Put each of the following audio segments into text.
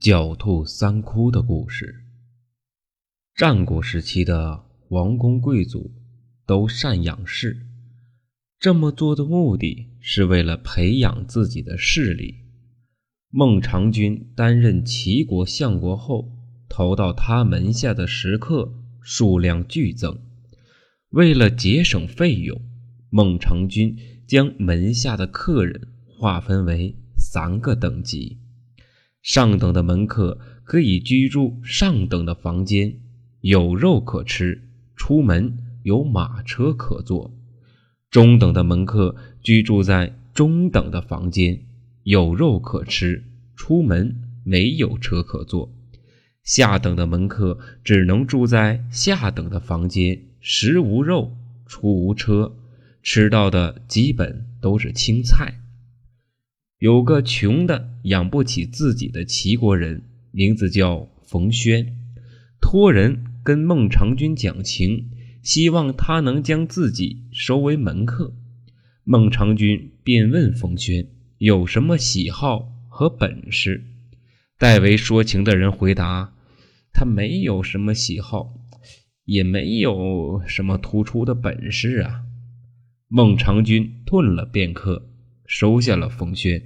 狡兔三窟的故事。战国时期的王公贵族都善养士，这么做的目的是为了培养自己的势力。孟尝君担任齐国相国后，投到他门下的食客数量剧增。为了节省费用，孟尝君将门下的客人划分为三个等级。上等的门客可以居住上等的房间，有肉可吃；出门有马车可坐。中等的门客居住在中等的房间，有肉可吃；出门没有车可坐。下等的门客只能住在下等的房间，食无肉，出无车，吃到的基本都是青菜。有个穷的养不起自己的齐国人，名字叫冯轩，托人跟孟尝君讲情，希望他能将自己收为门客。孟尝君便问冯轩有什么喜好和本事。代为说情的人回答：“他没有什么喜好，也没有什么突出的本事啊。”孟尝君顿了片刻。收下了冯轩，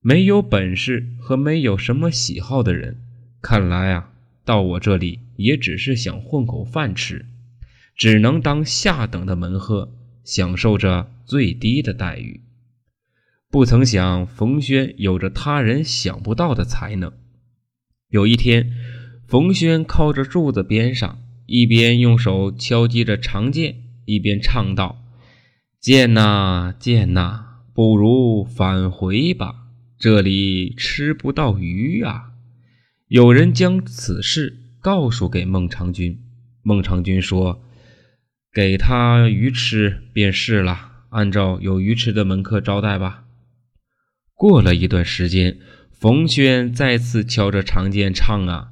没有本事和没有什么喜好的人，看来啊，到我这里也只是想混口饭吃，只能当下等的门客，享受着最低的待遇。不曾想，冯轩有着他人想不到的才能。有一天，冯轩靠着柱子边上，一边用手敲击着长剑，一边唱道：“剑呐，剑呐。”不如返回吧，这里吃不到鱼啊！有人将此事告诉给孟尝君，孟尝君说：“给他鱼吃便是了，按照有鱼吃的门客招待吧。”过了一段时间，冯轩再次敲着长剑唱啊：“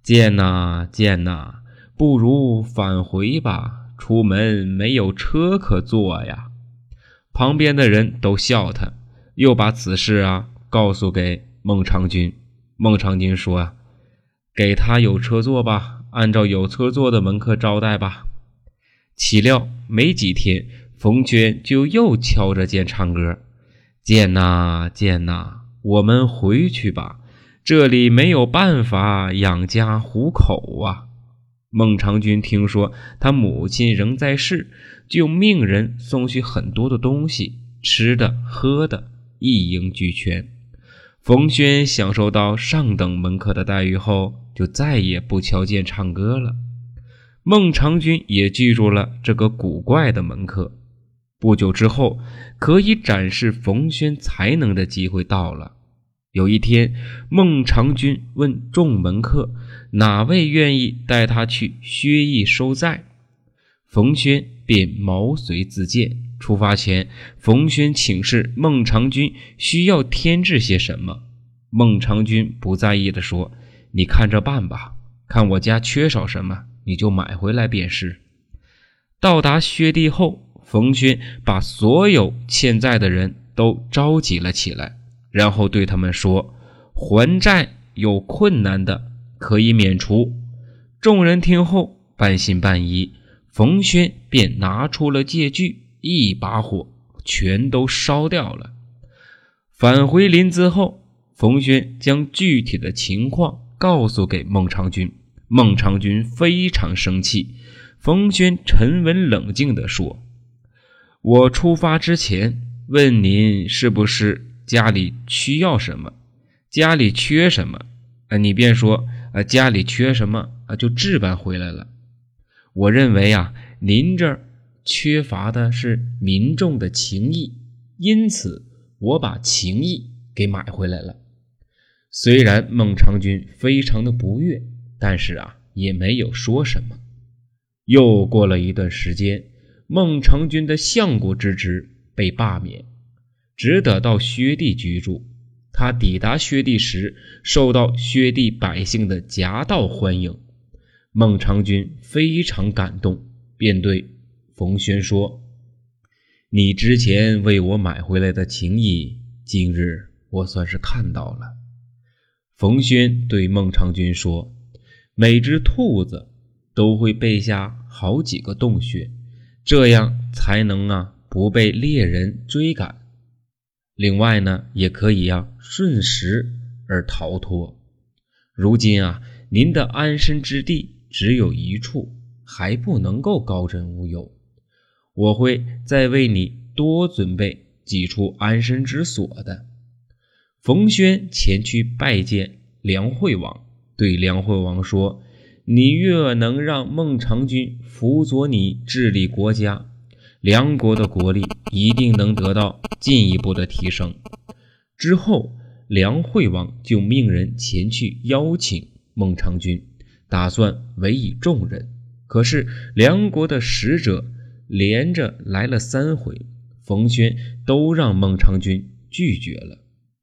剑呐剑呐，不如返回吧，出门没有车可坐呀。”旁边的人都笑他，又把此事啊告诉给孟尝君。孟尝君说：“啊，给他有车坐吧，按照有车坐的门客招待吧。”岂料没几天，冯娟就又敲着剑唱歌：“剑呐剑呐，我们回去吧，这里没有办法养家糊口啊。”孟尝君听说他母亲仍在世，就命人送去很多的东西，吃的、喝的，一应俱全。冯轩享受到上等门客的待遇后，就再也不瞧见唱歌了。孟尝君也记住了这个古怪的门客。不久之后，可以展示冯轩才能的机会到了。有一天，孟尝君问众门客：“哪位愿意带他去薛邑收债？”冯轩便毛遂自荐。出发前，冯轩请示孟尝君需要添置些什么。孟尝君不在意地说：“你看着办吧，看我家缺少什么，你就买回来便是。”到达薛地后，冯轩把所有欠债的人都召集了起来。然后对他们说：“还债有困难的，可以免除。”众人听后半信半疑。冯轩便拿出了借据，一把火全都烧掉了。返回临淄后，冯轩将具体的情况告诉给孟尝君。孟尝君非常生气。冯轩沉稳冷静地说：“我出发之前问您是不是？”家里需要什么，家里缺什么，啊，你便说，啊，家里缺什么，啊，就置办回来了。我认为啊，您这儿缺乏的是民众的情谊，因此我把情谊给买回来了。虽然孟尝君非常的不悦，但是啊，也没有说什么。又过了一段时间，孟尝君的相国之职被罢免。只得到薛地居住。他抵达薛地时，受到薛地百姓的夹道欢迎。孟尝君非常感动，便对冯轩说：“你之前为我买回来的情谊，今日我算是看到了。”冯轩对孟尝君说：“每只兔子都会背下好几个洞穴，这样才能啊不被猎人追赶。另外呢，也可以呀顺时而逃脱。如今啊，您的安身之地只有一处，还不能够高枕无忧。我会再为你多准备几处安身之所的。”冯轩前去拜见梁惠王，对梁惠王说：“你越能让孟尝君辅佐你治理国家，梁国的国力一定能得到进一步的提升。”之后，梁惠王就命人前去邀请孟尝君，打算委以重任。可是，梁国的使者连着来了三回，冯轩都让孟尝君拒绝了。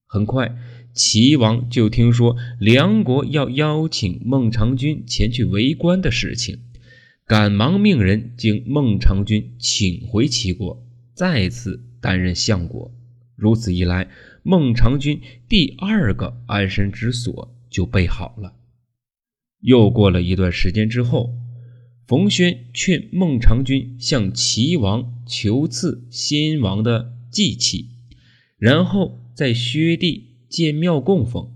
很快，齐王就听说梁国要邀请孟尝君前去围观的事情，赶忙命人将孟尝君请回齐国，再次担任相国。如此一来，孟尝君第二个安身之所就备好了。又过了一段时间之后，冯轩劝孟尝君向齐王求赐先王的祭器，然后。在薛地建庙供奉，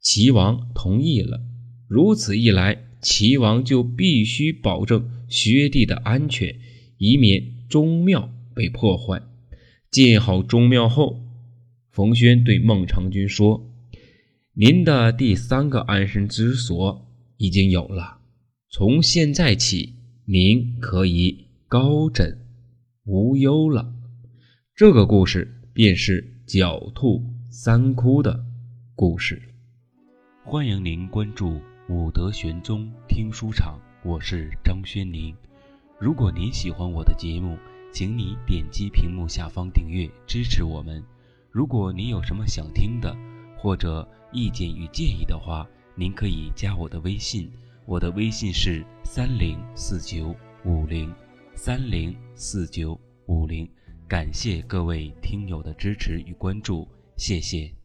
齐王同意了。如此一来，齐王就必须保证薛地的安全，以免宗庙被破坏。建好宗庙后，冯轩对孟尝君说：“您的第三个安身之所已经有了，从现在起，您可以高枕无忧了。”这个故事便是。狡兔三窟的故事，欢迎您关注武德玄宗听书场，我是张轩宁。如果您喜欢我的节目，请你点击屏幕下方订阅支持我们。如果您有什么想听的，或者意见与建议的话，您可以加我的微信，我的微信是三零四九五零三零四九五零。感谢各位听友的支持与关注，谢谢。